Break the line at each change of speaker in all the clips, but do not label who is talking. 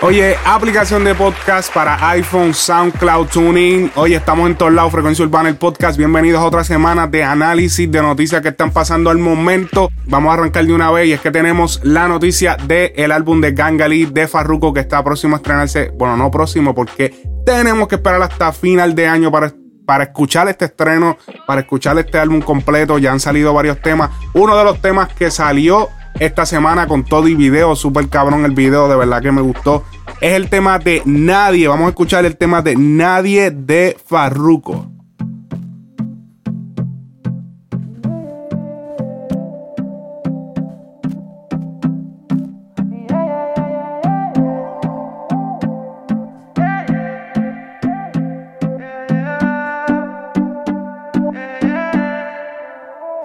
Oye, aplicación de podcast para iPhone, SoundCloud, Tuning. Oye, estamos en todos lados, Frecuencia Urbana, el podcast. Bienvenidos a otra semana de análisis de noticias que están pasando al momento. Vamos a arrancar de una vez y es que tenemos la noticia del álbum de Gangali de Farruko que está próximo a estrenarse. Bueno, no próximo porque tenemos que esperar hasta final de año para para escuchar este estreno, para escuchar este álbum completo. Ya han salido varios temas. Uno de los temas que salió esta semana con todo y video, súper cabrón el video, de verdad que me gustó. Es el tema de Nadie. Vamos a escuchar el tema de Nadie de Farruko.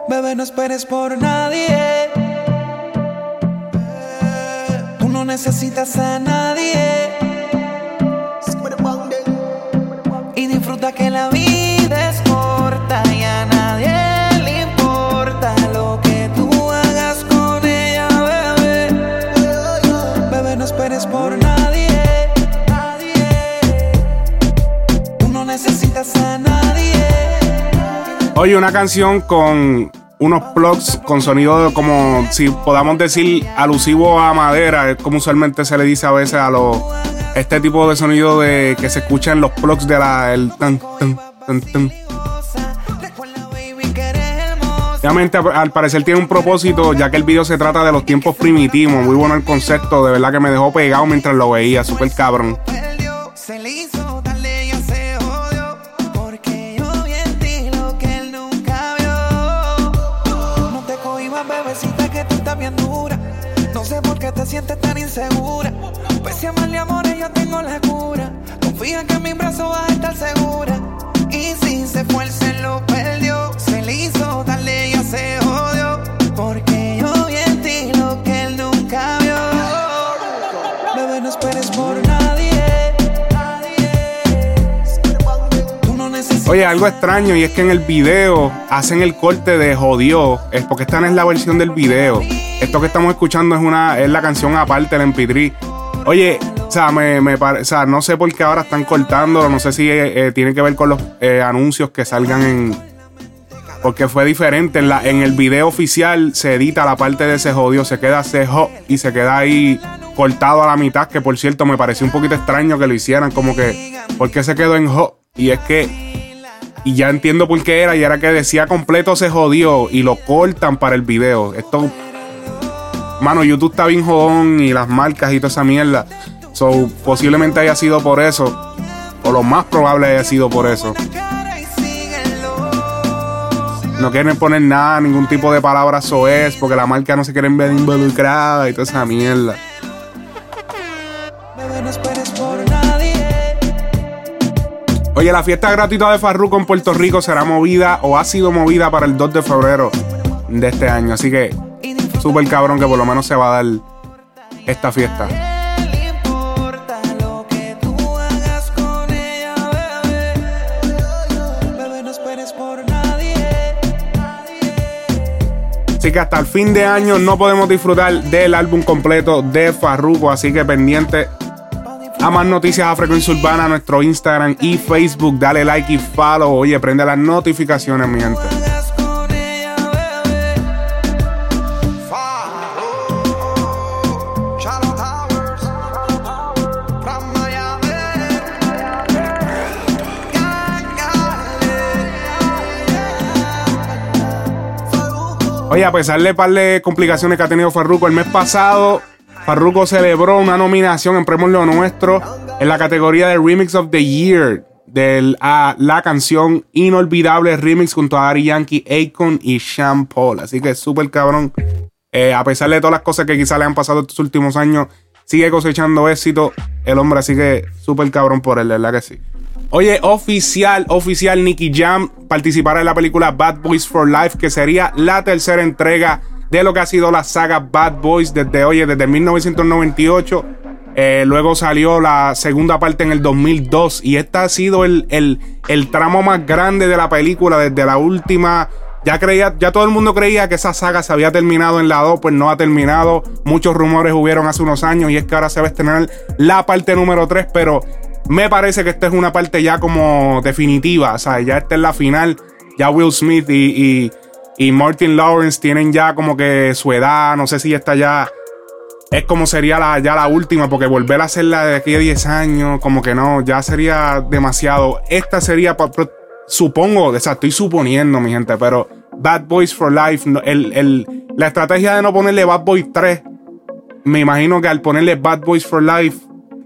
Bebé, no esperes por nadie. Necesitas a nadie. Y disfruta que la vida es corta y a nadie le importa lo que tú hagas con ella, bebé. Bebé, no esperes por nadie. Tú no necesitas a nadie.
Oye, una canción con unos plugs con sonido como si podamos decir alusivo a madera, es como usualmente se le dice a veces a los este tipo de sonido de que se escucha en los plugs de la el tan tan tan tan. Obviamente, al parecer tiene un propósito, ya que el video se trata de los tiempos primitivos. Muy bueno el concepto, de verdad que me dejó pegado mientras lo veía, súper cabrón.
Insegura. Pues si amarle amores, yo tengo la cura. Confía que en mis brazos vas a estar segura. Y si se fue, lo perdió.
Oye, algo extraño y es que en el video hacen el corte de jodió, es porque esta no es la versión del video. Esto que estamos escuchando es una es la canción aparte del MP3. Oye, o sea, me, me o sea, no sé por qué ahora están cortándolo, no sé si eh, eh, tiene que ver con los eh, anuncios que salgan en porque fue diferente en la en el video oficial se edita la parte de ese jodió, se queda ese jo y se queda ahí cortado a la mitad, que por cierto me pareció un poquito extraño que lo hicieran como que ¿por qué se quedó en jo? Y es que y ya entiendo por qué era, y era que decía completo se jodió y lo cortan para el video. Esto, mano, YouTube está bien jodón y las marcas y toda esa mierda. So, posiblemente haya sido por eso, o lo más probable haya sido por eso. No quieren poner nada, ningún tipo de palabra soez, porque la marca no se quiere ver involucrada y toda esa mierda. Oye, la fiesta gratuita de Farruko en Puerto Rico será movida o ha sido movida para el 2 de febrero de este año. Así que, súper cabrón que por lo menos se va a dar esta fiesta. Así que hasta el fin de año no podemos disfrutar del álbum completo de Farruko. Así que pendiente a más noticias a Frecuencia Urbana, nuestro Instagram y Facebook. Dale like y follow. Oye, prende las notificaciones, mi gente. Oye, a pesar de par de complicaciones que ha tenido Farruko el mes pasado, Farruko celebró una nominación en Premios Lo Nuestro en la categoría de Remix of the Year de la canción Inolvidable Remix junto a Ari Yankee, Akon y Sean Paul. Así que súper cabrón. Eh, a pesar de todas las cosas que quizás le han pasado estos últimos años, sigue cosechando éxito. El hombre así que súper cabrón por él, verdad que sí. Oye, oficial, oficial, Nicky Jam participará en la película Bad Boys for Life, que sería la tercera entrega de lo que ha sido la saga Bad Boys desde, oye, desde 1998. Eh, luego salió la segunda parte en el 2002 y este ha sido el, el, el tramo más grande de la película desde la última ya creía, ya todo el mundo creía que esa saga se había terminado en la 2, pues no ha terminado. Muchos rumores hubieron hace unos años y es que ahora se va a estrenar la parte número 3, pero me parece que esta es una parte ya como definitiva, o sea, ya esta es la final. Ya Will Smith y, y, Martin Lawrence tienen ya como que su edad, no sé si esta ya es como sería la, ya la última, porque volver a hacerla de aquí a 10 años, como que no, ya sería demasiado. Esta sería supongo, o sea, estoy suponiendo, mi gente, pero Bad Boys for Life, la estrategia de no ponerle Bad Boys 3, me imagino que al ponerle Bad Boys for Life,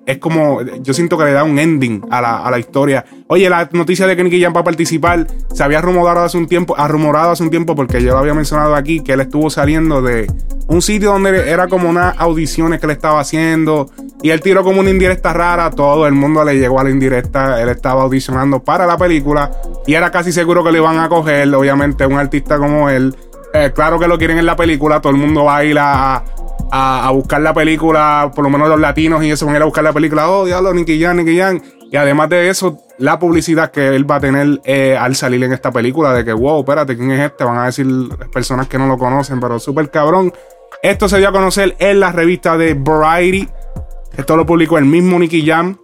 es como, yo siento que le da un ending a la, historia. Oye, la noticia de que Nicky Jam va a participar se había rumorado hace un tiempo, hace un tiempo porque yo lo había mencionado aquí, que él estuvo saliendo de un sitio donde era como unas audiciones que le estaba haciendo y él tiró como una indirecta rara, todo el mundo le llegó a la indirecta, él estaba audicionando para la película y era casi seguro que le iban a coger, obviamente un artista como él. Eh, claro que lo quieren en la película, todo el mundo va a ir a a, buscar la película, por lo menos los latinos y eso van a ir a buscar la película, oh, diablo, Nicky Jan, Nicky Jan. Y además de eso, la publicidad que él va a tener eh, al salir en esta película, de que, wow, espérate, ¿quién es este? Van a decir personas que no lo conocen, pero súper cabrón. Esto se dio a conocer en la revista de Variety. Esto lo publicó el mismo Nicky Jam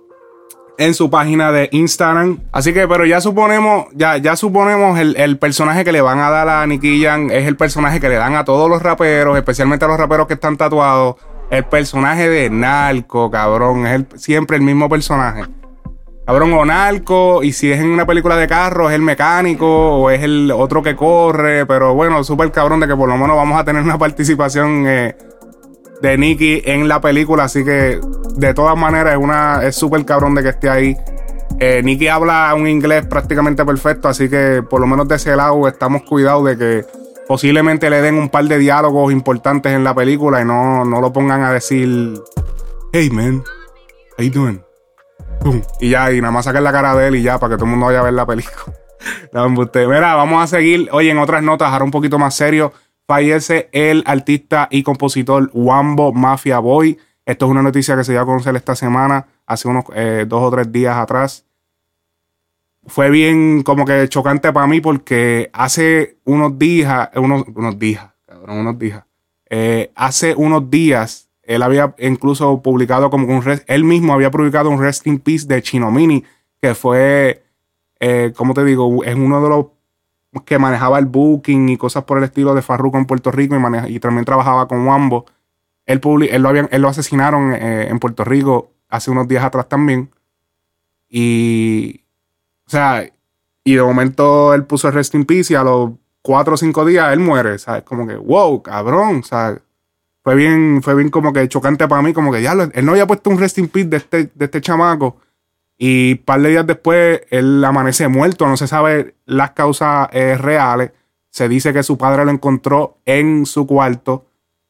en su página de Instagram. Así que, pero ya suponemos, ya, ya suponemos el, personaje que le van a dar a Nicky es el personaje que le dan a todos los raperos, especialmente a los raperos que están tatuados. El personaje de Narco, cabrón, es siempre el mismo personaje. Cabrón, o Narco, y si es en una película de carro, es el mecánico, o es el otro que corre, pero bueno, súper cabrón de que por lo menos vamos a tener una participación eh, de Nicky en la película, así que de todas maneras es una es súper cabrón de que esté ahí. Eh, Nicky habla un inglés prácticamente perfecto, así que por lo menos de ese lado estamos cuidados de que posiblemente le den un par de diálogos importantes en la película y no, no lo pongan a decir, hey man, how you doing? Y ya, y nada más saquen la cara de él y ya, para que todo el mundo vaya a ver la película. Mira, vamos a seguir, oye, en otras notas, ahora un poquito más serio fallece el artista y compositor Wambo Mafia Boy. Esto es una noticia que se dio a conocer esta semana, hace unos eh, dos o tres días atrás. Fue bien como que chocante para mí porque hace unos días, unos, unos días, cabrón, unos días, eh, hace unos días él había incluso publicado como un, él mismo había publicado un Resting Peace de Chinomini, que fue, eh, como te digo, es uno de los que manejaba el booking y cosas por el estilo de Farruko en Puerto Rico y, y también trabajaba con Wambo. Él, él, lo, él lo asesinaron eh, en Puerto Rico hace unos días atrás también. Y, o sea, y de momento él puso el Rest in Peace y a los cuatro o cinco días él muere, ¿sabes? Como que, wow, cabrón, sea, fue bien, fue bien como que chocante para mí, como que ya, él no había puesto un Rest in Peace de este, de este chamaco y un par de días después, él amanece muerto. No se sabe las causas eh, reales. Se dice que su padre lo encontró en su cuarto.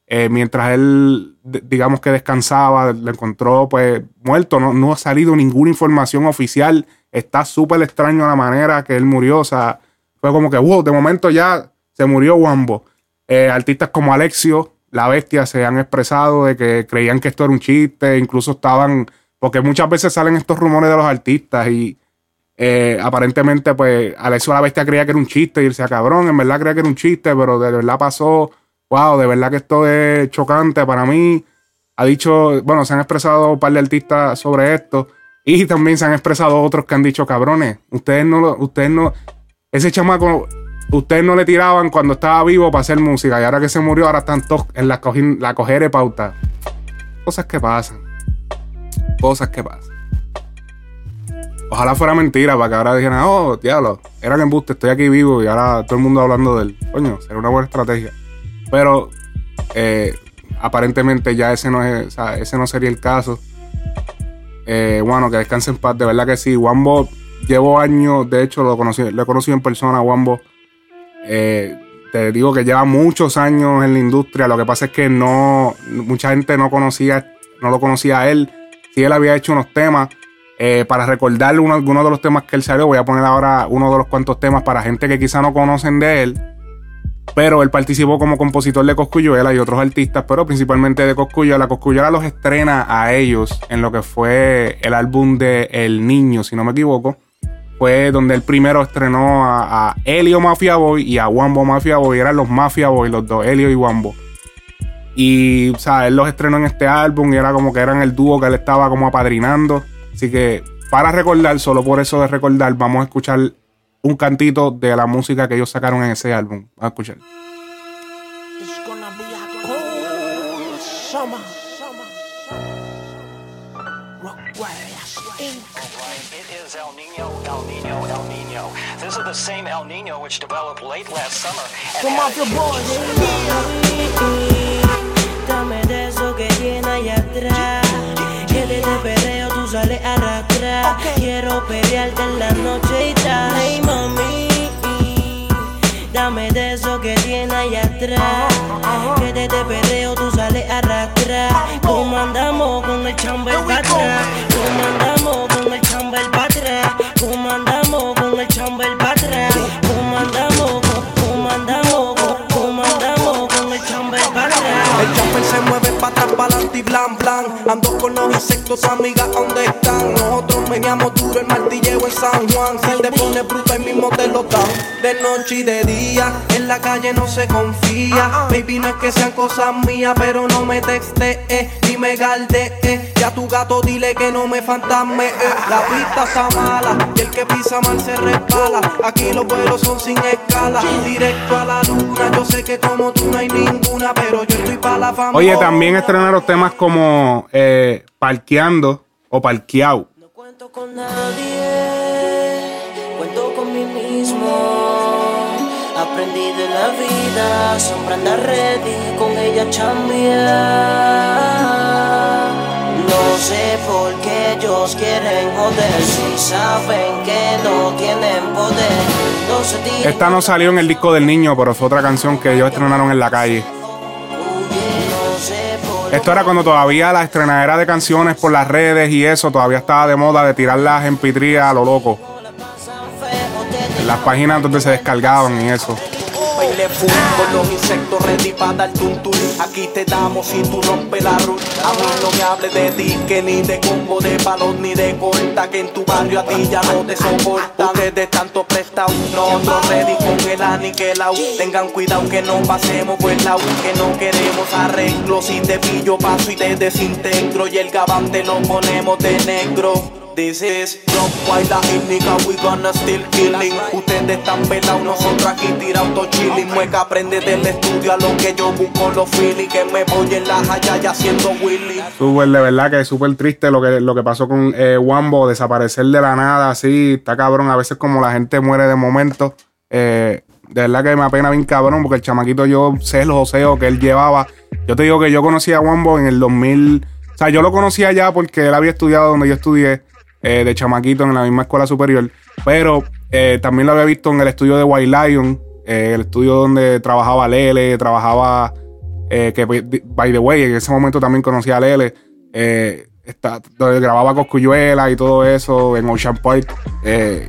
Eh, mientras él, digamos que descansaba, lo encontró pues muerto. No, no ha salido ninguna información oficial. Está súper extraño la manera que él murió. O sea, fue como que, wow, de momento ya se murió Wambo. Eh, artistas como Alexio, La Bestia, se han expresado de que creían que esto era un chiste. Incluso estaban porque muchas veces salen estos rumores de los artistas y eh, aparentemente, pues, Alexio la Bestia creía que era un chiste y él decía, cabrón, en verdad creía que era un chiste, pero de verdad pasó. Wow, de verdad que esto es chocante para mí. Ha dicho, bueno, se han expresado un par de artistas sobre esto. Y también se han expresado otros que han dicho, cabrones, ustedes no ustedes no, ese chamaco, ustedes no le tiraban cuando estaba vivo para hacer música y ahora que se murió, ahora están todos en la, la coger de pauta. Cosas que pasan cosas que pasan. Ojalá fuera mentira para que ahora dijeran, oh, diablo, era que embuste, estoy aquí vivo y ahora todo el mundo hablando de él. Coño, sería una buena estrategia. Pero eh, aparentemente ya ese no es, ese no sería el caso. Eh, bueno, que descanse en paz, de verdad que sí. Wambo llevo años, de hecho lo conocí, lo he conocido en persona, Wambo. Eh, te digo que lleva muchos años en la industria. Lo que pasa es que no, mucha gente no conocía, no lo conocía a él si él había hecho unos temas, Eh, para recordar uno, algunos de los temas que él salió, voy a poner ahora uno de los cuantos temas para gente que quizá no conocen de él. Pero él participó como compositor de Coscuyuela y otros artistas, pero principalmente de Coscuyuela. Coscuyuela los estrena a ellos en lo que fue el álbum de El Niño, si no me equivoco. Fue donde él primero estrenó a, Helio Mafia Boy y a Wambo Mafia Boy. Eran los Mafia Boy, los dos, Helio y Wambo. Y, o sea, él los estrenó en este álbum y era como que eran el dúo que él estaba como apadrinando. Así que, para recordar, solo por eso de recordar, vamos a escuchar un cantito de la música que ellos sacaron en ese álbum. Vamos a escuchar. This is the same El Nino which developed late last summer. Come off your boy, Dame de eso que tiene allá atrás. Que desde perreo tú sales a arrastrar. Quiero pelearte en la noche y tal. Hey mami. Dame de eso que tiene allá atrás. Que desde perreo tú sales a arrastrar. Como andamos con el chamber para atrás. Como andamos con el chamber para atrás. Como andamos con el chamber para atrás. Y blan blan. Ando con los insectos, amigas, ¿dónde están? Nosotros veníamos duro el martilleo en San Juan. Si te pone bruto, el mismo te lo dan. De noche y de día, en la calle no se confía. Baby, no es que sean cosas mías, pero no me texte, ni me galde. Ya tu gato dile que no me fantasme. La pista está mala y el que pisa mal se resbala. Aquí los vuelos son sin escala, directo a la luna. Yo sé que como tú no hay ninguna, pero yo estoy para la fama. Oye, también estrenaron temas como eh, Parqueando o Parqueado.
No cuento con nadie, cuento con mí mismo. Aprendí de la vida, sombra anda ready, con ella chambear. No sé por qué ellos quieren joder, si saben que no tienen poder. No se tienen
Esta no salió en el disco del niño, pero fue otra canción que ellos estrenaron en la calle. Esto era cuando todavía la estrenadera de canciones por las redes y eso todavía estaba de moda de tirarlas en pitría a lo loco. las páginas donde se descargaban y eso.
Con los insectos ready para dar tuntún Aquí te damos si tú rompes la ruta A mí no me hables de disque ni de combo de palos ni de corta Que en tu barrio a ti ya no te soportan. Ustedes tanto prestado, nosotros ready con el aniquilao Tengan cuidado que no pasemos por lado Que no queremos arreglos Si te pillo paso y te desintegro. Y el gabán te lo ponemos de negro This is Rock White, la índica, we gonna still killing Ustedes están pelados, nosotros aquí tirados todo chilling Mueca aprende del estudio a lo que yo busco los feeling Que me voy en la jaya haciendo Willy
Súper, de verdad que es súper triste lo que, lo que pasó con eh, Wambo, desaparecer de la nada, así, está cabrón. A veces como la gente muere de momento. eh, de verdad que me apena bien cabrón, porque el chamaquito yo sé los oseos que él llevaba. Yo te digo que yo conocí a Wambo en el 2000. O sea, yo lo conocía ya porque él había estudiado donde yo estudié, eh, de chamaquito en la misma escuela superior. Pero eh, también lo había visto en el estudio de White Lion, eh, el estudio donde trabajaba Lele, trabajaba que by the way, en ese momento también conocí a Lele. Está, donde grababa Coscuyuela y todo eso en Ocean Park.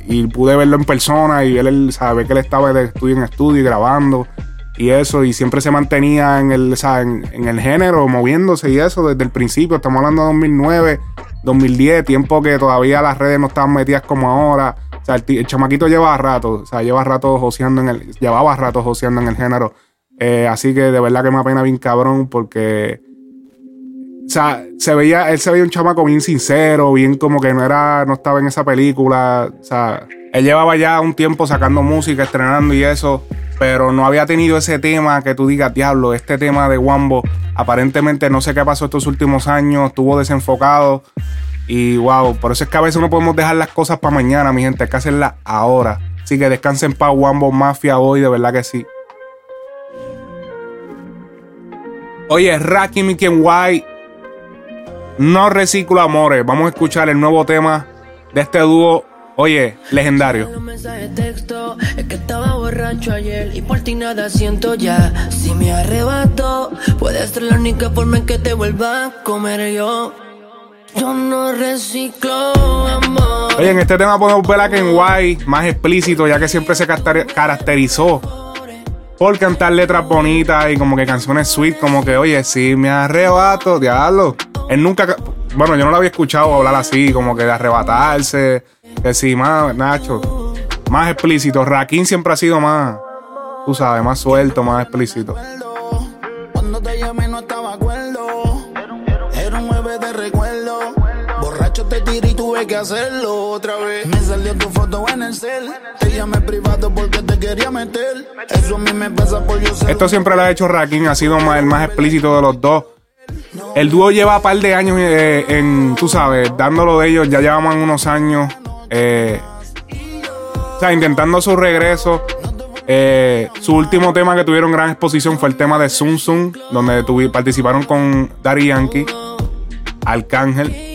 y pude verlo en persona y ver él, sabe que él estaba de estudio en estudio y grabando y eso. Y siempre se mantenía en el, o sea, en, en el género, moviéndose y eso desde el principio. Estamos hablando de 2009, 2010, tiempo que todavía las redes no estaban metidas como ahora. O sea, el, el chamaquito lleva rato, o sea, lleva rato joseando en el, llevaba rato joseando en el género. Eh, así que de verdad que me apena bien cabrón porque, o sea, se veía, él se veía un chamaco bien sincero, bien como que no era, no estaba en esa película. O sea, él llevaba ya un tiempo sacando música, estrenando y eso, pero no había tenido ese tema que tú digas, diablo, este tema de Wambo, aparentemente no sé qué pasó estos últimos años, estuvo desenfocado. Y wow, por eso es que a veces no podemos dejar las cosas para mañana, mi gente, hay que hacerlas ahora. Así que descansen para Wambo Mafia hoy, de verdad que sí. Oye, Raki Mickey White. No reciclo amores. Vamos a escuchar el nuevo tema de este dúo. Oye, legendario.
Los mensajes de texto es que estaba borracho ayer y por ti nada siento ya. Si me arrebato, puede ser la única forma en que te vuelva a comer yo. Yo no reciclo amor.
Oye, en este tema podemos ver a Ken White más explícito, ya que siempre se caracter- caracterizó por cantar letras bonitas y como que canciones sweet, como que, oye, si me arrebato, diablo. Él nunca, ca- bueno, yo no lo había escuchado hablar así, como que de arrebatarse, que sí, más, Nacho, más explícito. Rakim siempre ha sido más, tú sabes, más suelto, más explícito.
Cuando te llamé no estaba acuerdo. Era un jueves de recuerdo. Borracho te tiré y tuve que hacerlo otra vez. Me salió tu foto en el cel. Te llamé privado porque te quería meter. Eso a mí me pasa por yo ser.
Esto siempre lo ha hecho Rakim, ha sido más- el más explícito de los dos. El dúo lleva un par de años eh, en, tú sabes, dándolo de ellos, ya llevaban unos años, eh, o sea, intentando su regreso. Eh, su último tema que tuvieron gran exposición fue el tema de Zoom Zoom, donde participaron con Daddy Yankee, Arcángel.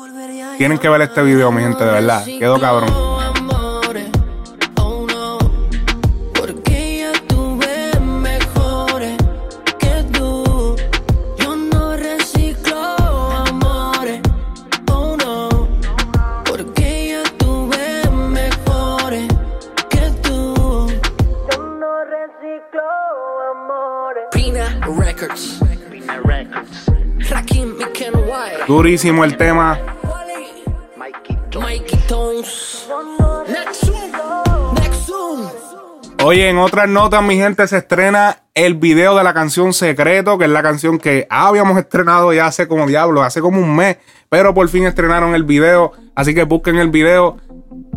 Tienen que ver este video, mi gente, de verdad. Quedó cabrón.
Amores, oh no,
Oye, en otras notas, mi gente, se estrena el video de la canción Secreto, que es la canción que habíamos estrenado ya hace como diablo, hace como un mes, pero por fin estrenaron el video, así que busquen el video.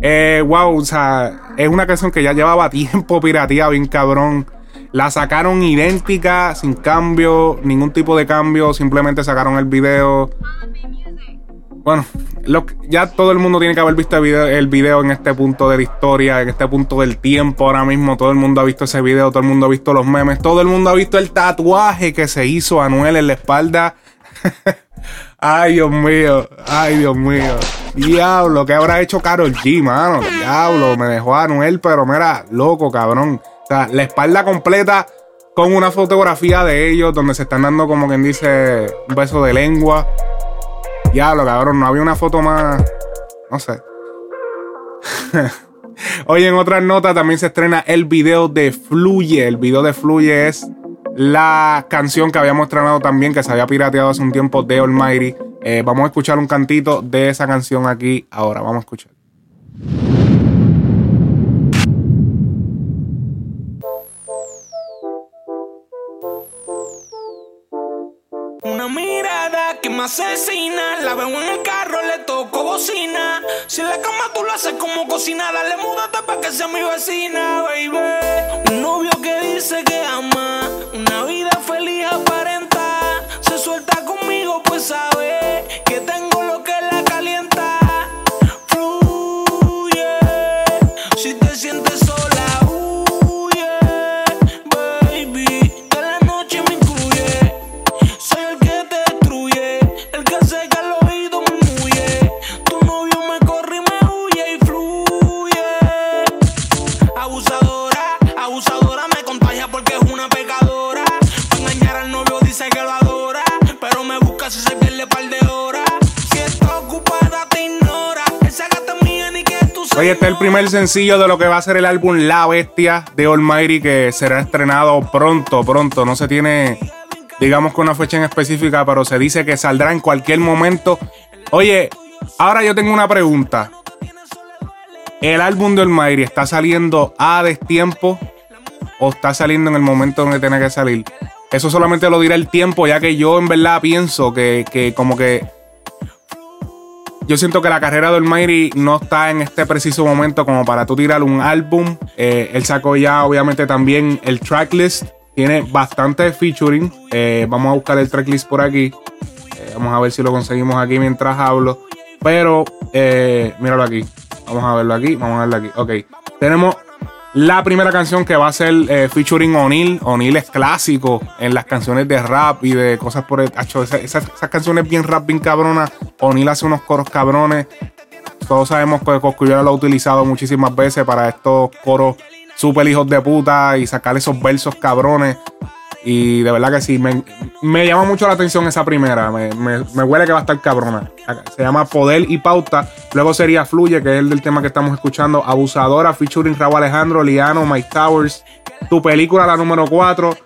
Eh, wow, o sea, es una canción que ya llevaba tiempo pirateada, bien cabrón. La sacaron idéntica, sin cambio, ningún tipo de cambio, simplemente sacaron el video. Bueno, ya todo el mundo tiene que haber visto el video, en este punto de la historia, en este punto del tiempo ahora mismo. Todo el mundo ha visto ese video, todo el mundo ha visto los memes, todo el mundo ha visto el tatuaje que se hizo Anuel en la espalda. ay, Dios mío, ay, Dios mío. Diablo, ¿qué habrá hecho Carol G, mano? Diablo, me dejó Anuel, pero mira, loco, cabrón. O sea, la espalda completa con una fotografía de ellos donde se están dando como quien dice un beso de lengua. Diablo, cabrón, no había una foto más. No sé. Oye, en otras notas también se estrena el video de Fluye. El video de Fluye es la canción que habíamos estrenado también, que se había pirateado hace un tiempo de Almighty. Eh, vamos a escuchar un cantito de esa canción aquí ahora. Vamos a escuchar.
Asesina, la veo en el carro, le toco bocina. Si la cama tú lo haces como cocina, dale múdate pa' que sea mi vecina, baby. Un novio que dice que ama, una vida feliz aparenta. Se suelta conmigo, pues sabe que tengo lo que que tú
Oye, este es el primer sencillo de lo que va a ser el álbum La Bestia de Almighty que será estrenado pronto, pronto. No se tiene, digamos, con una fecha en específica, pero se dice que saldrá en cualquier momento. Oye, ahora yo tengo una pregunta. ¿El álbum de Almighty está saliendo a destiempo o está saliendo en el momento donde tiene que salir? Eso solamente lo dirá el tiempo, ya que yo en verdad pienso que, que como que yo siento que la carrera de Almighty no está en este preciso momento como para tú tirar un álbum. Eh, él sacó ya, obviamente, también el tracklist. Tiene bastante featuring. Eh, vamos a buscar el tracklist por aquí. Eh, vamos a ver si lo conseguimos aquí mientras hablo. Pero, míralo aquí. Vamos a verlo aquí. Vamos a verlo aquí. Ok. Tenemos la primera canción que va a ser eh, featuring O'Neill. O'Neill es clásico en las canciones de rap y de cosas por el. Hacho, esas, canciones bien rap, bien cabronas. O'Neill hace unos coros cabrones. Todos sabemos que Coscuyola lo ha utilizado muchísimas veces para estos coros super hijos de puta y sacar esos versos cabrones. Y de verdad que sí, me, llama mucho la atención esa primera. Me, huele que va a estar cabrona. Se llama Poder y Pauta. Luego sería Fluye, que es el del tema que estamos escuchando. Abusadora, featuring Raúl Alejandro, Liano, Mike Towers. Tu película, la número 4.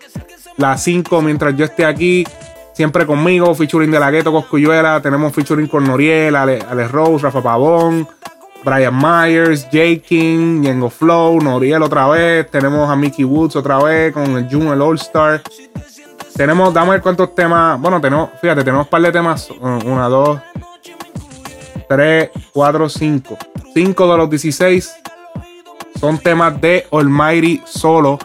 La 5, mientras yo esté aquí. Siempre conmigo, featuring de la Gueto Coscuyuela. Tenemos featuring con Noriel, Ale, Ale Rose, Rafa Pavón. Brian Myers, J. King, Yengo Flow, Noriel otra vez. Tenemos a Mickey Woods otra vez con el June, el All Star. Tenemos, dame ver cuántos temas. Bueno, tenemos, fíjate, tenemos un par de temas. Una, dos, tres, cuatro, cinco. Cinco de los 16 son temas de Almighty solo.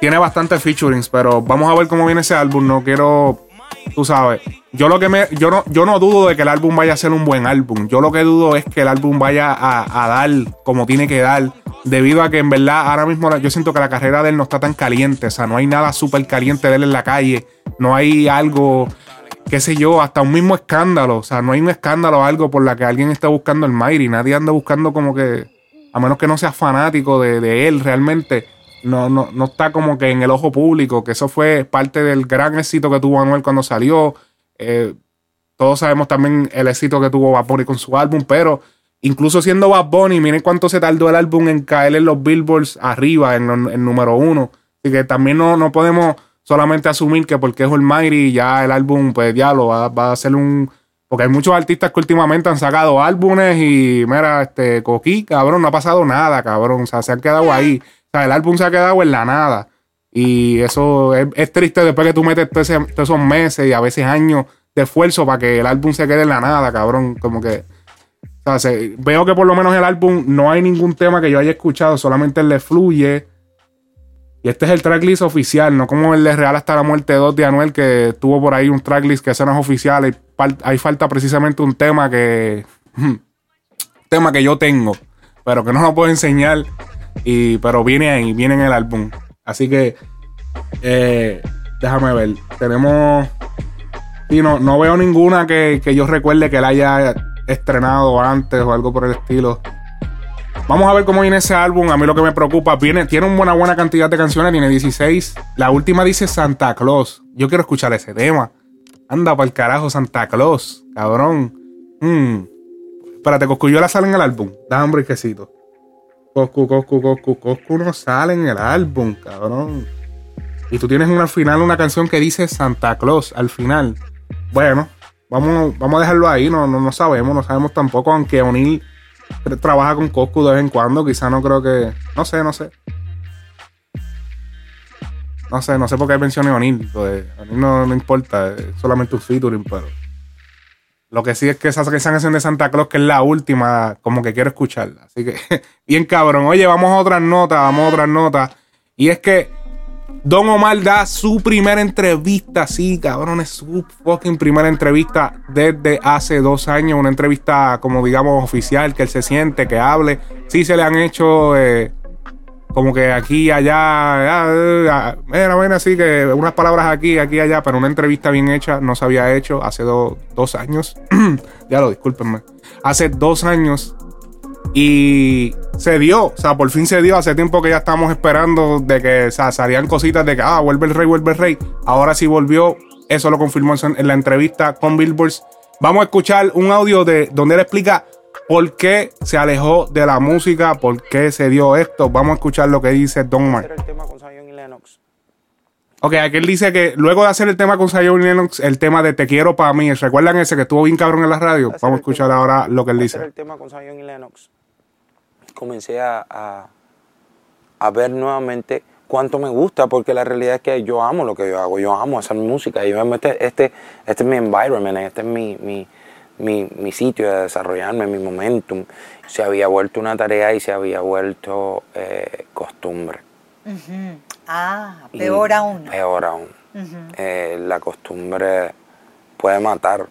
Tiene bastantes featurings, pero vamos a ver cómo viene ese álbum. No quiero tú sabes. Yo lo que me, yo no, yo no dudo de que el álbum vaya a ser un buen álbum. Yo lo que dudo es que el álbum vaya a, dar como tiene que dar. Debido a que en verdad ahora mismo yo siento que la carrera de él no está tan caliente. O sea, no hay nada súper caliente de él en la calle. No hay algo, qué sé yo, hasta un mismo escándalo. O sea, no hay un escándalo o algo por la que alguien esté buscando el Mayri. Nadie anda buscando como que, a menos que no sea fanático de, de él realmente no, no, no está como que en el ojo público, que eso fue parte del gran éxito que tuvo Anuel cuando salió. Eh, todos sabemos también el éxito que tuvo Bad Bunny con su álbum, pero incluso siendo Bad Bunny, miren cuánto se tardó el álbum en caer en los billboards arriba, en el número uno. Así que también no, no podemos solamente asumir que porque es Almighty ya el álbum, pues ya lo va, va a ser un... Porque hay muchos artistas que últimamente han sacado álbumes y, mira, este, Coquí, cabrón, no ha pasado nada, cabrón. O sea, se han quedado ahí. O sea, el álbum se ha quedado en la nada. Y eso es, triste después que tú metes todos, esos meses y a veces años de esfuerzo para que el álbum se quede en la nada, cabrón. Como que. Veo que por lo menos el álbum no hay ningún tema que yo haya escuchado, solamente el le fluye. Y este es el tracklist oficial, no como el de Real hasta la muerte 2 de Anuel, que tuvo por ahí un tracklist que ese no es oficial. Hay, hay falta precisamente un tema que. tema que yo tengo, pero que no lo puedo enseñar y, pero viene ahí, viene en el álbum. Así que, eh, déjame ver. Tenemos. Y no, no veo ninguna que, yo recuerde que él haya estrenado antes o algo por el estilo. Vamos a ver cómo viene ese álbum. A mí lo que me preocupa, viene, tiene una buena, buena cantidad de canciones, tiene 16. La última dice Santa Claus. Yo quiero escuchar ese tema. Anda para el carajo, Santa Claus, cabrón. Mm. Espérate, Coscuyola sale en el álbum. Da un quesito. Coscu, Coscu, Coscu, Coscu no sale en el álbum, cabrón. Y tú tienes al final una canción que dice Santa Claus al final. Bueno, vamos, vamos a dejarlo ahí, no, no, sabemos, no sabemos tampoco, aunque O'Neill trabaja con Coscu de vez en cuando, quizá no creo que. No sé, no sé. No sé, no sé por qué mencioné O'Neill. Pues, a mí no, no importa, es solamente un featuring, pero. Lo que sí es que esa, canción de Santa Claus, que es la última, como que quiero escucharla. Así que, bien cabrón. Oye, vamos a otras notas, vamos a otras notas. Y es que Don Omar da su primera entrevista, sí, cabrón, es su fucking primera entrevista desde hace dos años. Una entrevista, como digamos, oficial, que él se siente, que hable. Sí se le han hecho eh, como que aquí, allá, mira, bueno, así que unas palabras aquí, aquí, allá, pero una entrevista bien hecha no se había hecho hace dos años. ya lo, discúlpenme. Hace dos años. Y se dio, o sea, por fin se dio. Hace tiempo que ya estábamos esperando de que o sea, salían cositas de que, ah, vuelve el rey, vuelve el rey. Ahora sí volvió. Eso lo confirmó en la entrevista con Billboards. Vamos a escuchar un audio de donde él explica por qué se alejó de la música, por qué se dio esto. Vamos a escuchar lo que dice Don Mar.
El tema con Zion y Lennox.
Ok, aquí él dice que luego de hacer el tema con Zion y Lennox, el tema de Te quiero para mí, ¿recuerdan ese que estuvo bien cabrón en la radio? Vamos a escuchar ahora lo que él dice.
el tema con Zion y Lennox, comencé a, a, ver nuevamente cuánto me gusta, porque la realidad es que yo amo lo que yo hago, yo amo hacer música, yo este, este, este es mi environment, este es mi, mi mi, mi sitio de desarrollarme, mi momentum, se había vuelto una tarea y se había vuelto eh, costumbre.
Ujú. Ah,
Y
peor aún.
Peor aún. Eh, la costumbre puede matar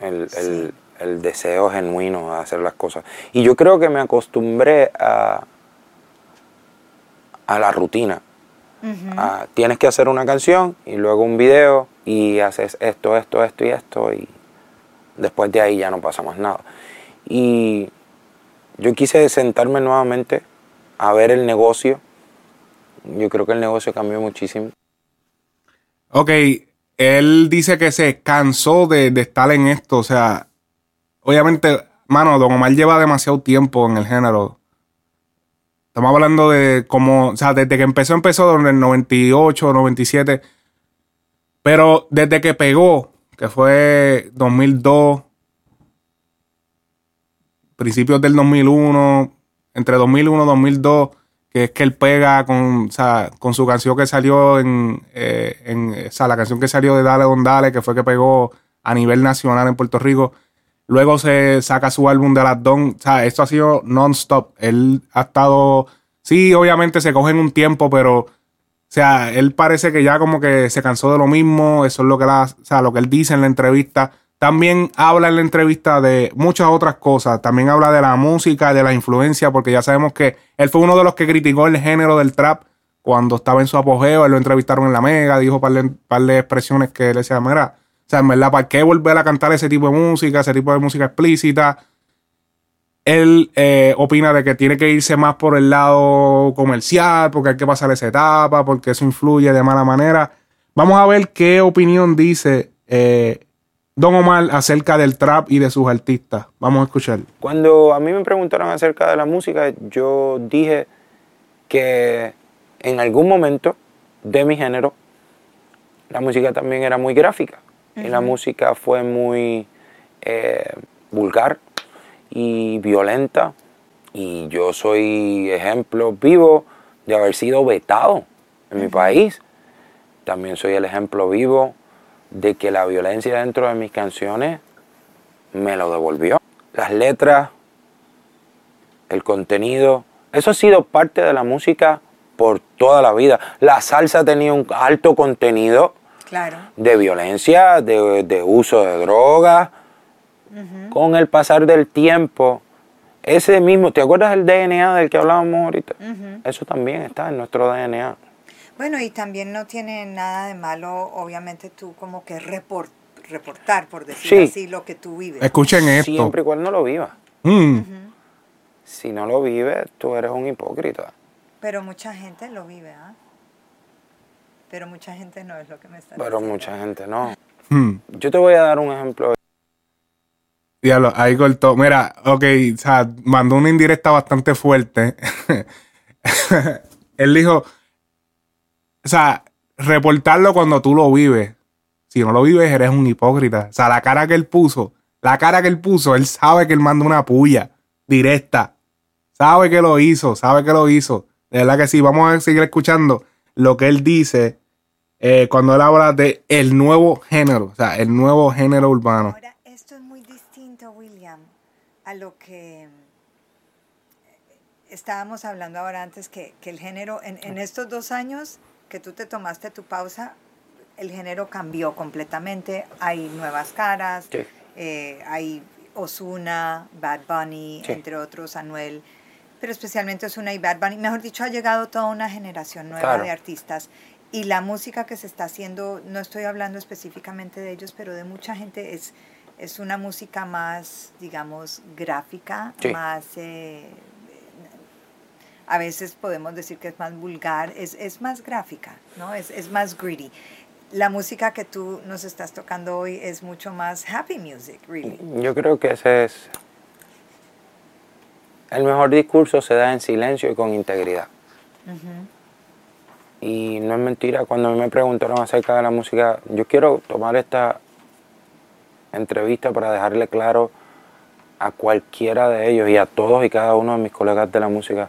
el, el- el deseo genuino de hacer las cosas. Y yo creo que me acostumbré a, a la rutina. A, tienes que hacer una canción y luego un video y haces esto, esto, esto y esto y después de ahí ya no pasa más nada. Y yo quise sentarme nuevamente a ver el negocio. Yo creo que el negocio cambió muchísimo.
Ok, él dice que se cansó de, de estar en esto. O sea, obviamente, mano, Don Omar lleva demasiado tiempo en el género. Estamos hablando de como, o sea, desde que empezó, empezó en el 98, 97. Pero desde que pegó, que fue 2002, principios del 2001, entre 2001 y 2002, que es que él pega con, con su canción que salió en, eh, en, o sea, la canción que salió de Dale Don Dale, que fue que pegó a nivel nacional en Puerto Rico. Luego se saca su álbum de las Don. O sea, esto ha sido non-stop. Él ha estado. Sí, obviamente se cogen un tiempo, pero. O sea, él parece que ya como que se cansó de lo mismo. Eso es lo que, la, o sea, lo que él dice en la entrevista. También habla en la entrevista de muchas otras cosas. También habla de la música, de la influencia, porque ya sabemos que él fue uno de los que criticó el género del trap cuando estaba en su apogeo. Él lo entrevistaron en la Mega, dijo par de, par de expresiones que él decía, mira, o sea, en verdad, ¿para qué volver a cantar ese tipo de música, ese tipo de música explícita? Él eh, opina de que tiene que irse más por el lado comercial, porque hay que pasar esa etapa, porque eso influye de mala manera. Vamos a ver qué opinión dice eh, Don Omar acerca del trap y de sus artistas. Vamos a escuchar.
Cuando a mí me preguntaron acerca de la música, yo dije que en algún momento de mi género, la música también era muy gráfica. Y la música fue muy eh, vulgar y violenta. Y yo soy ejemplo vivo de haber sido vetado en mi país. También soy el ejemplo vivo de que la violencia dentro de mis canciones me lo devolvió. Las letras, el contenido, eso ha sido parte de la música por toda la vida. La salsa tenía un alto contenido
Claro.
de violencia, de, de uso de drogas. Con el pasar del tiempo, ese mismo, ¿te acuerdas del DNA del que hablábamos ahorita? Eso también está en nuestro DNA.
Bueno, y también no tiene nada de malo, obviamente, tú como que report- reportar, por decir
Sí.
así, lo que tú vives.
Escuchen esto.
Siempre y cuando no lo vivas.
Mm.
Si no lo vives, tú eres un hipócrita.
Pero mucha gente lo vive, ¿ah? Pero mucha gente no es lo que me está
Pero
diciendo.
mucha gente no.
Mm.
Yo te voy a dar un ejemplo.
Diablo, ahí cortó. Mira, ok, o sea, mandó una indirecta bastante fuerte. Él dijo, o sea, reportarlo cuando tú lo vives. Si no lo vives, eres un hipócrita. O sea, la cara que él puso, la cara que él puso, él sabe que él mandó una puya directa. Sabe que lo hizo, sabe que lo hizo. De verdad que sí, vamos a seguir escuchando lo que él dice eh, cuando él habla de el nuevo género, o sea, el nuevo género urbano
esto es muy distinto, William, a lo que estábamos hablando ahora antes, que, que el género, en, en estos dos años que tú te tomaste tu pausa, el género cambió completamente. Hay nuevas caras,
Sí.
eh, hay Osuna, Bad Bunny,
Sí.
entre otros, Anuel, pero especialmente Osuna y Bad Bunny. Mejor dicho, ha llegado toda una generación nueva
Claro.
de artistas. Y la música que se está haciendo, no estoy hablando específicamente de ellos, pero de mucha gente, es, es una música más, digamos, gráfica,
Sí.
más... eh, a veces podemos decir que es más vulgar, es, es más gráfica, ¿no? Es, es más greedy. La música que tú nos estás tocando hoy es mucho más happy music, really.
Yo creo que ese es... El mejor discurso se da en silencio y con integridad. Y no es mentira, cuando a mí me preguntaron acerca de la música, yo quiero tomar esta entrevista para dejarle claro a cualquiera de ellos y a todos y cada uno de mis colegas de la música,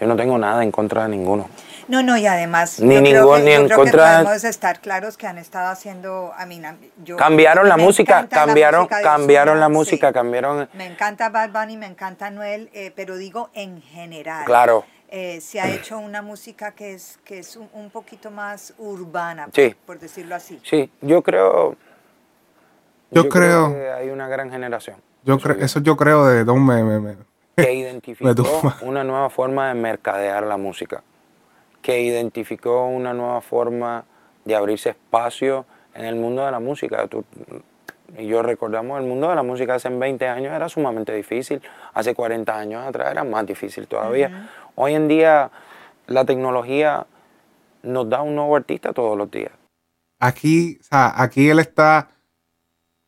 yo no tengo nada en contra de ninguno.
No, no, y además
Ni
yo creo
ningún-
que,
ni
yo
en
creo que
contra-
podemos estar claros que han estado haciendo, a mí, yo-
Cambiaron la música,
encanta la
cambiaron,
música
cambiaron la música,
sí.
cambiaron.
Me encanta Bad Bunny, me encanta Noel, eh, pero digo en general.
Claro.
Eh, se ha hecho una música que es, que es un, un poquito más urbana,
Sí.
por decirlo así.
Sí, yo creo.
Yo creo-
que hay una gran generación
Yo creo, eso yo creo de Don me, me- me-
que
Me
identificó
tumba.
una nueva forma de mercadear la música, que identificó una nueva forma de abrirse espacio en el mundo de la música. Tú- y yo recordamos, el mundo de la música hace 20 años era sumamente difícil, hace 40 años atrás era más difícil todavía. Hoy en día la tecnología nos da un nuevo artista todos los días.
aquí, o sea, aquí él está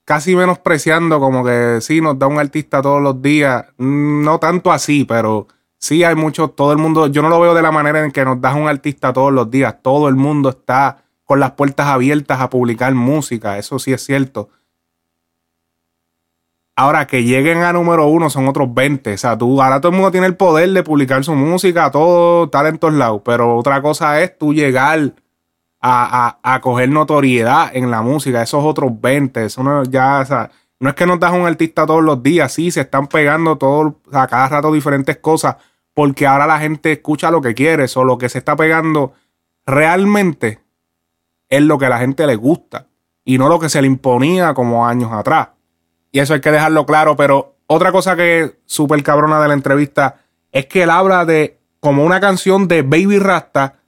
casi menospreciando como que sí, nos da un artista todos los días. No tanto así, pero sí hay mucho, todo el mundo, yo no lo veo de la manera en que nos das un artista todos los días. Todo el mundo está con las puertas abiertas a publicar música, eso sí es cierto. Ahora que lleguen a número uno son otros 20. O sea, tú, ahora todo el mundo tiene el poder de publicar su música, todo, estar en todos lados. Pero otra cosa es tú llegar a, a, a coger notoriedad en la música. Esos otros 20. Eso no, ya, no es que nos das un artista todos los días. Sí, se están pegando todo, sea, cada rato diferentes cosas. Porque ahora la gente escucha lo que quiere. O lo que se está pegando realmente es lo que a la gente le gusta. Y no lo que se le imponía como años atrás. Y eso hay que dejarlo claro. Pero otra cosa que súper cabrona de la entrevista es que él habla de como una canción de Baby Rasta.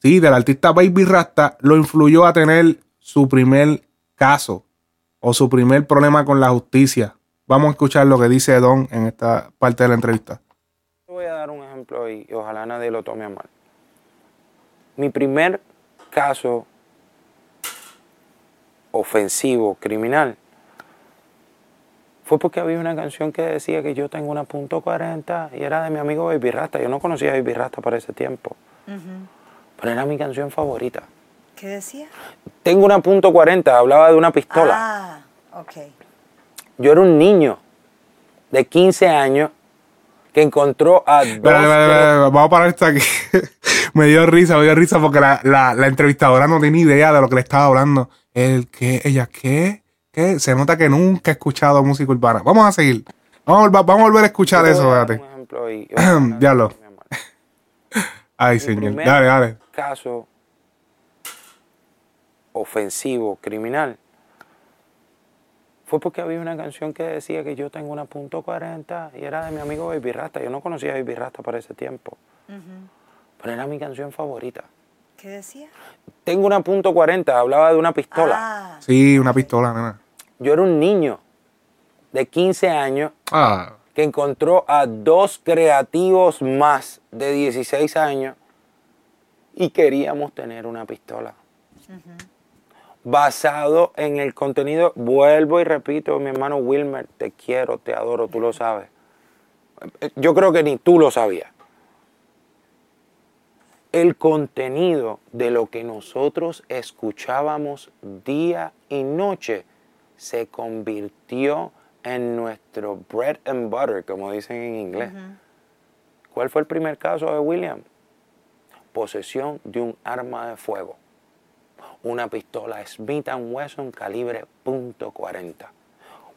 Sí, del artista Baby Rasta lo influyó a tener su primer caso o su primer problema con la justicia. Vamos a escuchar lo que dice Don en esta parte de la entrevista.
Te voy a dar un ejemplo y, y ojalá nadie lo tome a mal. Mi primer caso ofensivo, criminal, fue porque había una canción que decía que yo tengo una punto .40 y era de mi amigo Baby Rasta. Yo no conocía a Baby Rasta para ese tiempo, pero era mi canción favorita.
¿Qué decía?
Tengo una punto .40, hablaba de una pistola.
Ah, ok.
Yo era un niño de 15 años que encontró a dos...
Espérate, vamos a parar esto aquí. me dio risa, me dio risa porque la, la- la entrevistadora no tiene idea de lo que le estaba hablando. El que, ella, ¿qué? ¿Qué? Se nota que nunca ha escuchado música urbana. Vamos a seguir. Vamos a, volver- vamos a volver a escuchar eso, fíjate. Diablo. Ay,
Mi
señor.
primer
Dale, dale.
Caso ofensivo, criminal, fue porque había una canción que decía que yo tengo una punto .40 y era de mi amigo Baby Rasta. Yo no conocía a Baby Rasta para ese tiempo, pero era mi canción favorita.
¿Qué decía?
Tengo una punto .40, hablaba de una pistola.
Ah,
Sí, una pistola, nena.
Yo era un niño de 15 años
Ah,
que encontró a dos creativos más de 16 años y queríamos tener una pistola. Basado en el contenido, vuelvo y repito, mi hermano Wilmer, te quiero, te adoro, tú lo sabes. Yo creo que ni tú lo sabías. El contenido de lo que nosotros escuchábamos día y noche se convirtió en nuestro bread and butter, como dicen en inglés. ¿Cuál fue el primer caso de William? Posesión de un arma de fuego. Una pistola Smith Wesson calibre .40.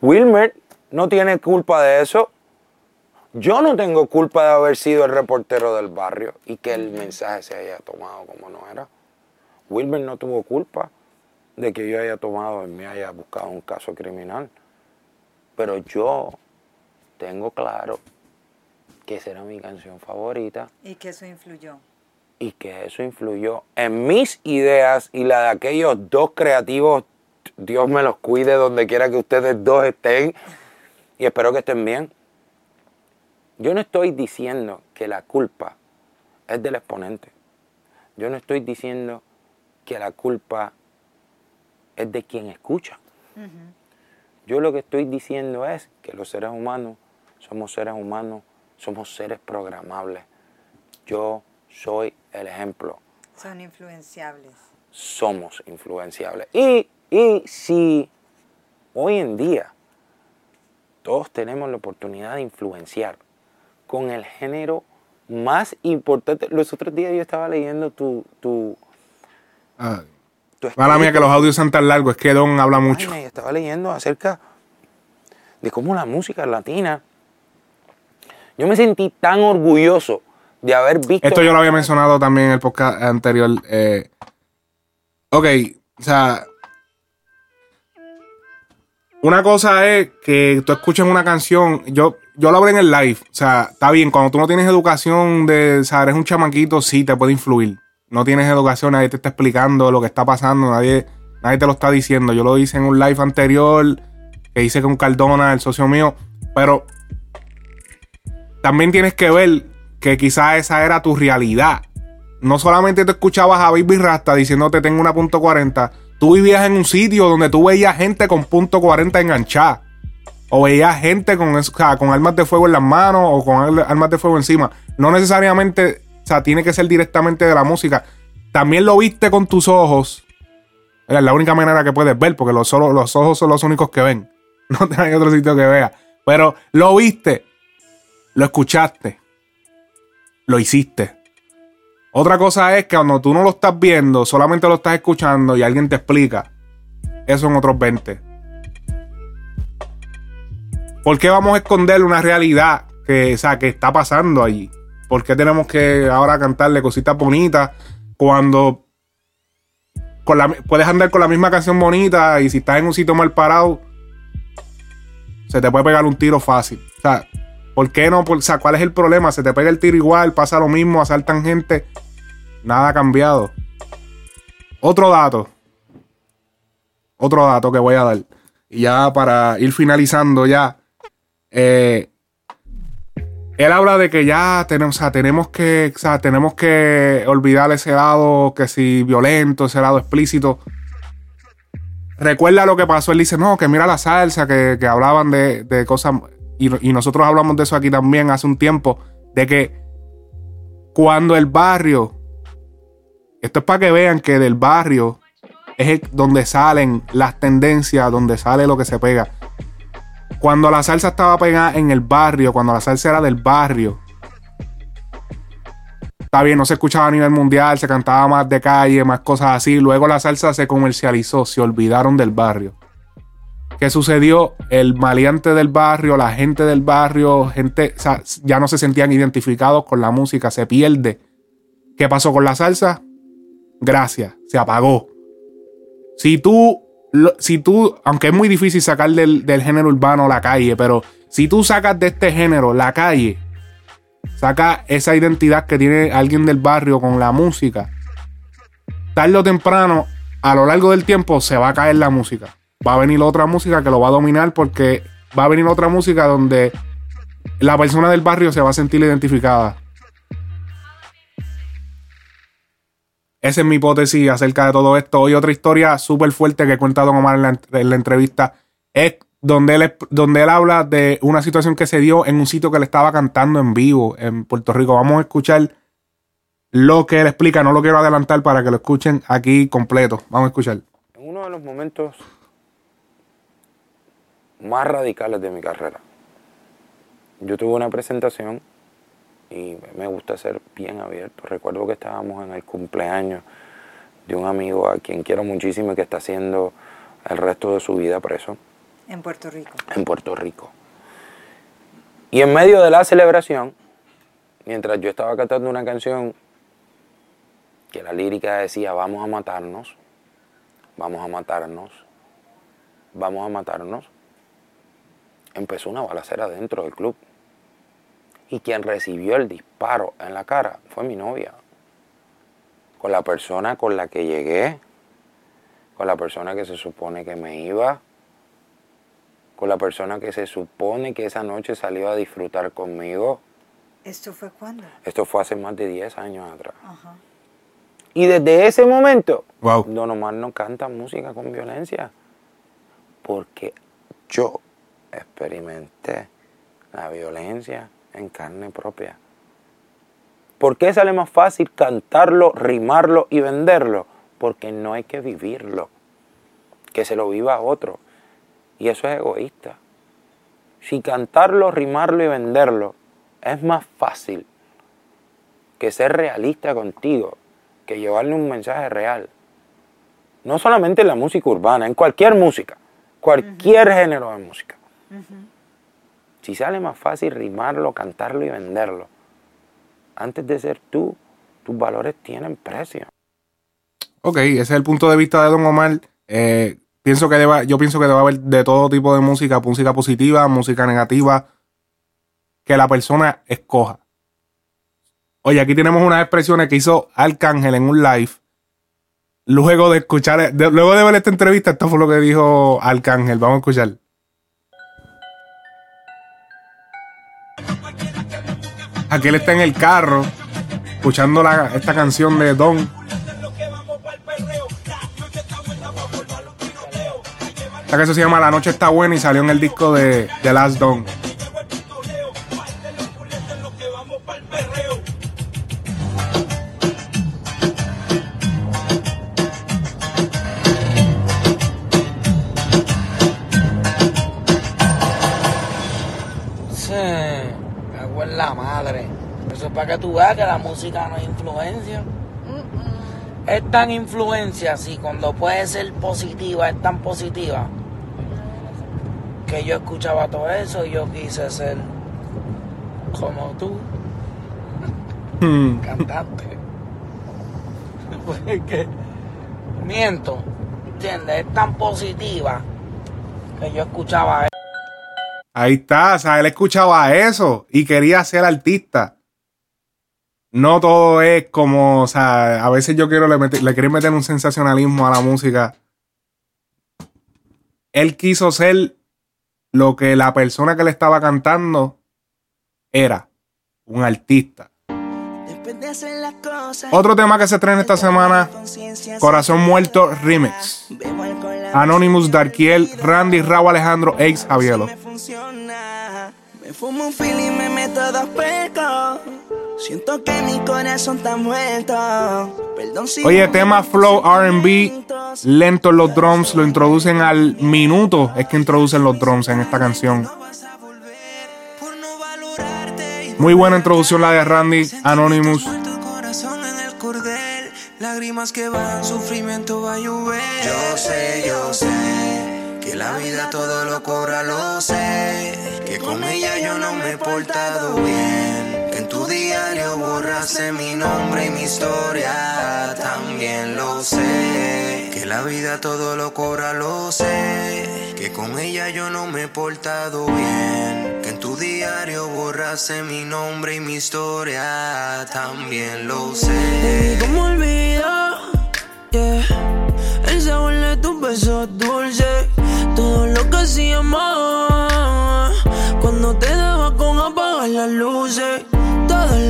Wilmer no tiene culpa de eso. Yo no tengo culpa de haber sido el reportero del barrio y que el mensaje se haya tomado como no era. Wilmer no tuvo culpa de que yo haya tomado y me haya buscado un caso criminal. Pero yo tengo claro que esa era mi canción favorita
y que eso influyó.
Y que eso influyó en mis ideas y la de aquellos dos creativos. Dios me los cuide donde quiera que ustedes dos estén y espero que estén bien. Yo no estoy diciendo que la culpa es del exponente. Yo no estoy diciendo que la culpa es de quien escucha. Yo lo que estoy diciendo es que los seres humanos somos seres humanos, somos seres programables. Yo soy el ejemplo.
Son influenciables.
Somos influenciables. Y, y si hoy en día todos tenemos la oportunidad de influenciar con el género más importante. Los otros días yo estaba leyendo tu. tu,
Ah,
tu
mala mía que los audios sean tan largos, es que Don habla mucho.
Estaba leyendo acerca de cómo la música latina. Yo me sentí tan orgulloso de haber visto.
Esto yo lo había mencionado también en el podcast anterior. eh, ok, o sea. Una cosa es que tú escuches una canción. Yo, yo lo hablé en el live. O sea, está bien, cuando tú no tienes educación de. O sea, eres un chamaquito, sí, te puede influir. No tienes educación, nadie te está explicando lo que está pasando, nadie, nadie te lo está diciendo. Yo lo hice en un live anterior que hice con Cardona, el socio mío. Pero también tienes que ver que quizás esa era tu realidad. No solamente te escuchabas a Baby Rasta diciéndote tengo una punto 40, tú vivías en un sitio donde tú veías gente con punto 40 enganchada. O veías gente con, o sea, con armas de fuego en las manos o con ar- armas de fuego encima. No necesariamente, o sea, tiene que ser directamente de la música. También lo viste con tus ojos. Es la única manera que puedes ver, porque los, los ojos son los únicos que ven. No hay otro sitio que vea. Pero lo viste, lo escuchaste, lo hiciste. Otra cosa es que cuando tú no lo estás viendo, solamente lo estás escuchando y alguien te explica. Eso son otros 20. ¿Por qué vamos a esconder una realidad que, o sea, que está pasando allí? ¿Por qué tenemos que ahora cantarle cositas bonitas cuando puedes andar con la misma canción bonita y si estás en un sitio mal parado, se te puede pegar un tiro fácil? O sea, ¿por qué no? O sea, ¿cuál es el problema? Se te pega el tiro igual, pasa lo mismo, asaltan gente. Nada ha cambiado. Otro dato. Otro dato que voy a dar. Y ya para ir finalizando ya. eh, él habla de que ya tenemos, o sea, tenemos que, o sea, tenemos que olvidar ese lado que si violento, ese lado explícito. Recuerda lo que pasó. Él dice, no, que mira la salsa, que, hablaban de cosas. Y, nosotros hablamos de eso aquí también hace un tiempo. De que cuando el barrio. Esto es para que vean que del barrio es donde salen las tendencias, donde sale lo que se pega. Cuando la salsa estaba pegada en el barrio, cuando la salsa era del barrio, está bien, no se escuchaba a nivel mundial, se cantaba más de calle, más cosas así. Luego la salsa se comercializó, se olvidaron del barrio. ¿Qué sucedió? El maleante del barrio, la gente del barrio, gente, ya no se sentían identificados con la música, se pierde. ¿Qué pasó con la salsa? Gracias, se apagó. Si tú, si tú, aunque es muy difícil sacar del, del género urbano la calle, pero si tú sacas de este género la calle, saca esa identidad que tiene alguien del barrio con la música, tarde o temprano, a lo largo del tiempo, se va a caer la música. Va a venir otra música que lo va a dominar porque va a venir otra música donde la persona del barrio se va a sentir identificada. Esa es mi hipótesis acerca de todo esto. Hoy otra historia súper fuerte que cuenta Don Omar en la, en la entrevista es donde él, donde él habla de una situación que se dio en un sitio que le estaba cantando en vivo en Puerto Rico. Vamos a escuchar lo que él explica. No lo quiero adelantar para que lo escuchen aquí completo. Vamos a escuchar.
En uno de los momentos más radicales de mi carrera, yo tuve una presentación y me gusta ser bien abierto. Recuerdo que estábamos en el cumpleaños de un amigo a quien quiero muchísimo y que está haciendo el resto de su vida preso
En Puerto Rico.
en Puerto Rico. Y en medio de la celebración, mientras yo estaba cantando una canción que la lírica decía, vamos a matarnos, vamos a matarnos, vamos a matarnos, empezó una balacera dentro del club. Y quien recibió el disparo en la cara fue mi novia. Con la persona con la que llegué, con la persona que se supone que me iba, con la persona que se supone que esa noche salió a disfrutar conmigo.
¿Esto fue cuándo?
Esto fue hace más de 10 años atrás.
Ajá.
Y desde ese momento,
Wow.
Don Omar no canta música con violencia. Porque yo experimenté la violencia en carne propia. ¿Por qué sale más fácil cantarlo, rimarlo y venderlo? Porque no hay que vivirlo. Que se lo viva otro. Y eso es egoísta. Si cantarlo, rimarlo y venderlo es más fácil que ser realista contigo, que llevarle un mensaje real. No solamente en la música urbana, en cualquier música, cualquier género de música. Si sale más fácil rimarlo, cantarlo y venderlo, antes de ser tú, tus valores tienen precio.
Ok, ese es el punto de vista de Don Omar. Eh, pienso que deba, yo pienso que debe haber de todo tipo de música, música positiva, música negativa, que la persona escoja. Oye, aquí tenemos unas expresiones que hizo Arcángel en un live. Luego de escuchar, de- luego de ver esta entrevista, esto fue lo que dijo Arcángel. Vamos a escuchar. Aquí él está en el carro, escuchando la- esta canción de Don. Esta canción se llama La noche está buena y salió en el disco de The Last Don.
Eso que tú veas que la música no es influencia. Es tan influencia así, cuando puede ser positiva, es tan positiva. Que yo escuchaba todo eso y yo quise ser como tú,
Hmm.
cantante. Porque miento, ¿entiendes? Es tan positiva que yo escuchaba
Ahí está, o sea, él escuchaba eso y quería ser artista. No todo es como, o sea, a veces yo quiero le, mete- le quiero meter un sensacionalismo a la música. Él quiso ser lo que la persona que le estaba cantando era, un artista. Otro tema que se trae en esta semana, Corazón Muerto Remix. Anonymous, Darkiel, Randy, Raúl Alejandro, Ace Javielo.
Me fumo un fil y me meto dos pecos. Siento que mi corazón está muerto. Perdón si
Oye, tema flow RB, lento en los drums, lo introducen al minuto, es que introducen los drums en esta canción. Muy buena introducción la de Randy, Anonymous.
Lágrimas que van, sufrimiento va a llover. Yo sé, yo sé. Que la vida todo lo cobra, lo sé. Que con ella yo no me he portado bien. Diario borraste mi nombre y mi historia. También lo sé. Que la vida todo lo cobra, lo sé. Que con ella yo no me he portado bien. Que en tu diario borraste mi nombre y mi historia. También lo sé. ¿Cómo olvidar? Yeah. El sabor de tus besos dulces. Todo lo que hacíamos. Cuando te daba con apagar las luces.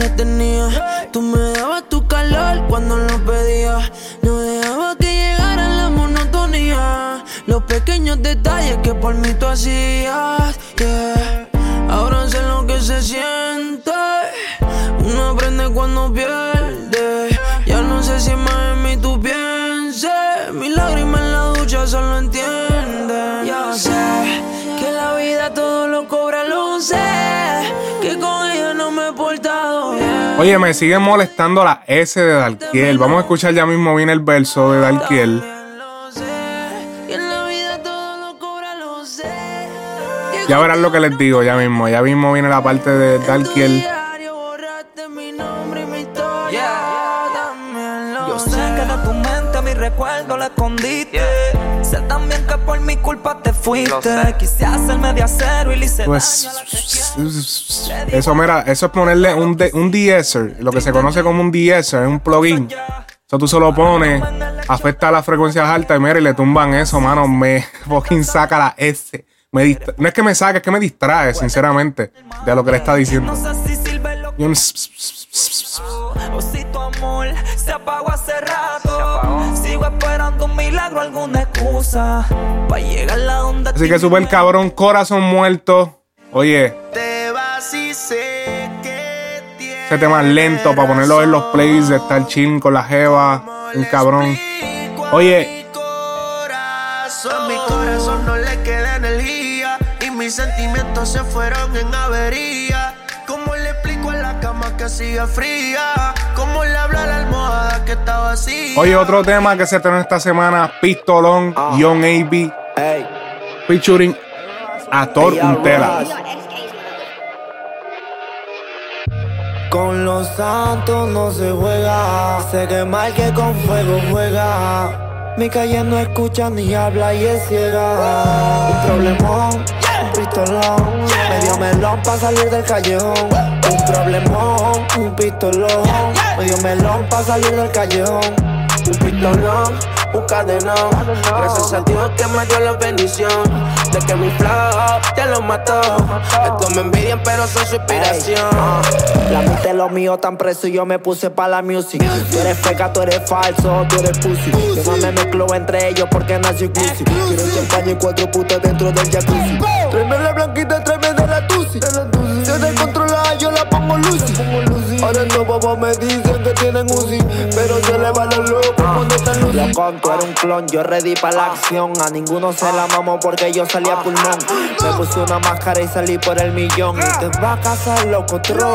Lo tenía. Tú me dabas tu calor cuando lo pedías. No dejaba que llegara la monotonía. Los pequeños detalles que por mí tú hacías. Yeah. Ahora sé lo que se siente. Uno aprende cuando pierde. Ya no sé si más en mí tú pienses. Mi lágrima
Oye, me sigue molestando la S de Darkiel. Vamos a escuchar ya mismo viene el verso de
la sé.
Ya verán lo que les digo ya mismo. Ya mismo viene la parte de Darkiel.
Yo sé que de tu mente mi recuerdo lo escondiste. Por mi culpa te fuiste. Quise hacerme de acero y le hice
Pues
daño a
eso, mira, eso es ponerle un, de, un de-esser, lo que se conoce como un de-esser, es un plugin. Eso tú se lo pones, afecta a las frecuencias altas y mira, y le tumban eso, mano, me fucking saca la S. Me no es que me saque, es que me distrae, sinceramente, de lo que le está diciendo. Y un
O si tu amor se apagó hace rato. Sigo esperando un milagro, alguna excusa. Pa' llegar a donde
Así que super cabrón, corazón muerto. Oye,
te vas y sé que
ese tema es lento para ponerlo en los plays de estar chill con la jeva. Un cabrón. Oye,
A mi corazón no le queda energía y mis sentimientos se fueron en avería. ¿Cómo le explico a la cama que sigue fría?
Oye, otro tema que se estrenó esta semana, Pistolón, Young AB, featuring Actor Untela.
Con los santos no se juega. Sé que mal que con fuego juega. Mi calle no escucha ni habla y es ciega. Un problemón, pistolón. Medio melón para salir del callejón. Un problemón, un pistolón. Medio melón para salir del callejón. Un pistolón, un cadenón. Gracias a Dios que me dio la bendición de que mi flow ya lo mató. Estos me envidian, pero soy su inspiración. La mente de los míos tan preso y yo me puse pa' la music. Tú eres feca, tú eres falso, tú eres pussy. Yo no me mezclo entre ellos porque nací inclusive. Quiero champaña y cuatro putas dentro del jacuzzi. Tráeme la blanquita, tráeme de la tusi. Se descontrola, yo la pongo lucy. Ahora estos bobos me dicen que tienen Uzi, pero se le va la loco cuando están lucy. Tú eres un clon, yo ready pa' la acción. A ninguno se la mamo porque yo salí a pulmón. Me puse una máscara y salí por el millón. Y te va a casar, loco, tro.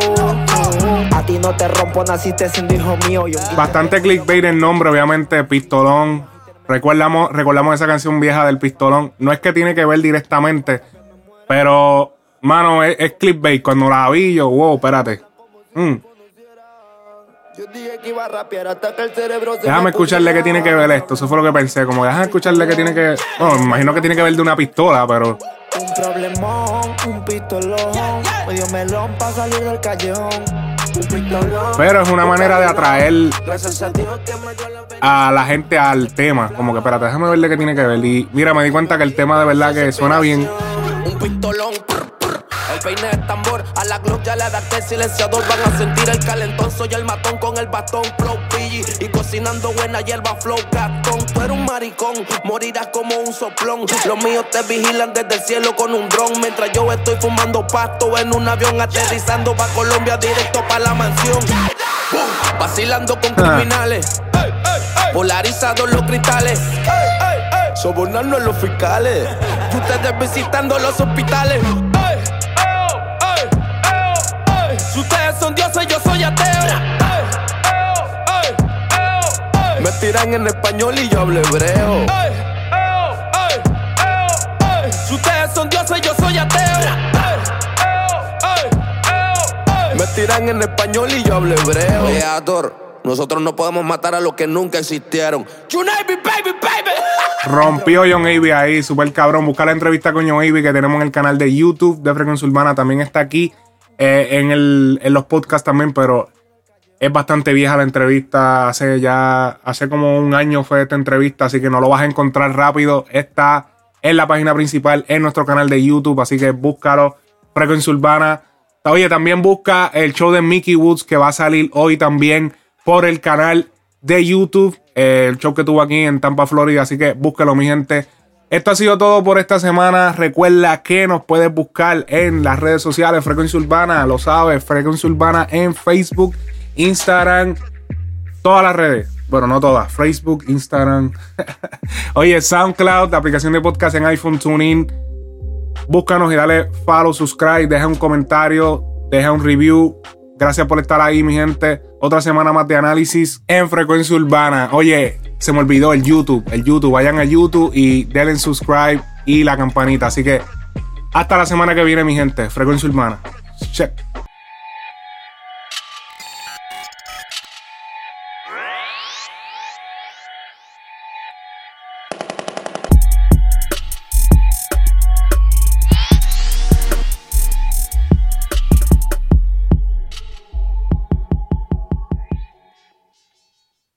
A ti no te rompo, naciste siendo hijo mío. Yo
Bastante clickbait el nombre, obviamente, Pistolón. Recordamos, recordamos esa canción vieja del Pistolón. No es que tiene que ver directamente, pero, mano, es, es clickbait. Cuando la vi, yo, wow, espérate. Mm. Déjame
me
escucharle qué tiene que ver esto. Eso fue lo que pensé. Como, déjame escucharle qué tiene que. Bueno, me imagino que tiene que ver de una pistola, pero.
Un problemón, un pistolón. Medio melón para salir del callejón. Un pistolón.
Pero es una manera de atraer
a la
gente al tema. Como que, espérate, déjame verle qué tiene que ver. Y mira, me di cuenta que el tema de verdad que suena bien.
Un pistolón. prr, prr. El peine es tambor, a la Glock ya le adapté silenciador. Van a sentir el calentón, soy el matón con el bastón, flow PG. Y cocinando buena hierba, flow gatón. Tú eres un maricón, morirás como un soplón. Los míos te vigilan desde el cielo con un dron. Mientras yo estoy fumando pasto en un avión, aterrizando pa' Colombia, directo pa' la mansión. Boom, Vacilando con criminales, polarizados los cristales. Sobornando a los fiscales. Y ustedes visitando los hospitales. Si ustedes son dioses, yo soy ateo. Me tiran en español y yo hablo hebreo. Si ustedes son dioses, yo soy ateo. Me tiran en español y yo hablo hebreo. Nosotros no podemos matar a los que nunca existieron. United, baby, baby.
Rompió John Avey ahí, super cabrón. Busca la entrevista con John Avey que tenemos en el canal de YouTube de Frecuencia Urbana. También está aquí eh, en los podcasts también, pero es bastante vieja la entrevista. Hace ya, hace como un año fue esta entrevista, así que no lo vas a encontrar rápido. Está en la página principal, en nuestro canal de YouTube, así que búscalo. Frecuencia Urbana. Oye, también busca el show de Mickey Woods que va a salir hoy también por el canal de YouTube. el show que tuvo aquí en Tampa, Florida. Así que búsquelo, mi gente. Esto ha sido todo por esta semana. Recuerda que nos puedes buscar en las redes sociales. Frecuencia Urbana, lo sabes. Frecuencia Urbana en Facebook, Instagram, todas las redes. Bueno, no todas. Facebook, Instagram. Oye, SoundCloud, la aplicación de podcast en iPhone TuneIn. Búscanos y dale follow, subscribe, deja un comentario, deja un review. Gracias por estar ahí, mi gente. Otra semana más de análisis en frecuencia urbana. Oye, se me olvidó el YouTube. El YouTube. Vayan a YouTube y denle subscribe y la campanita. Así que hasta la semana que viene, mi gente. Frecuencia urbana. Check.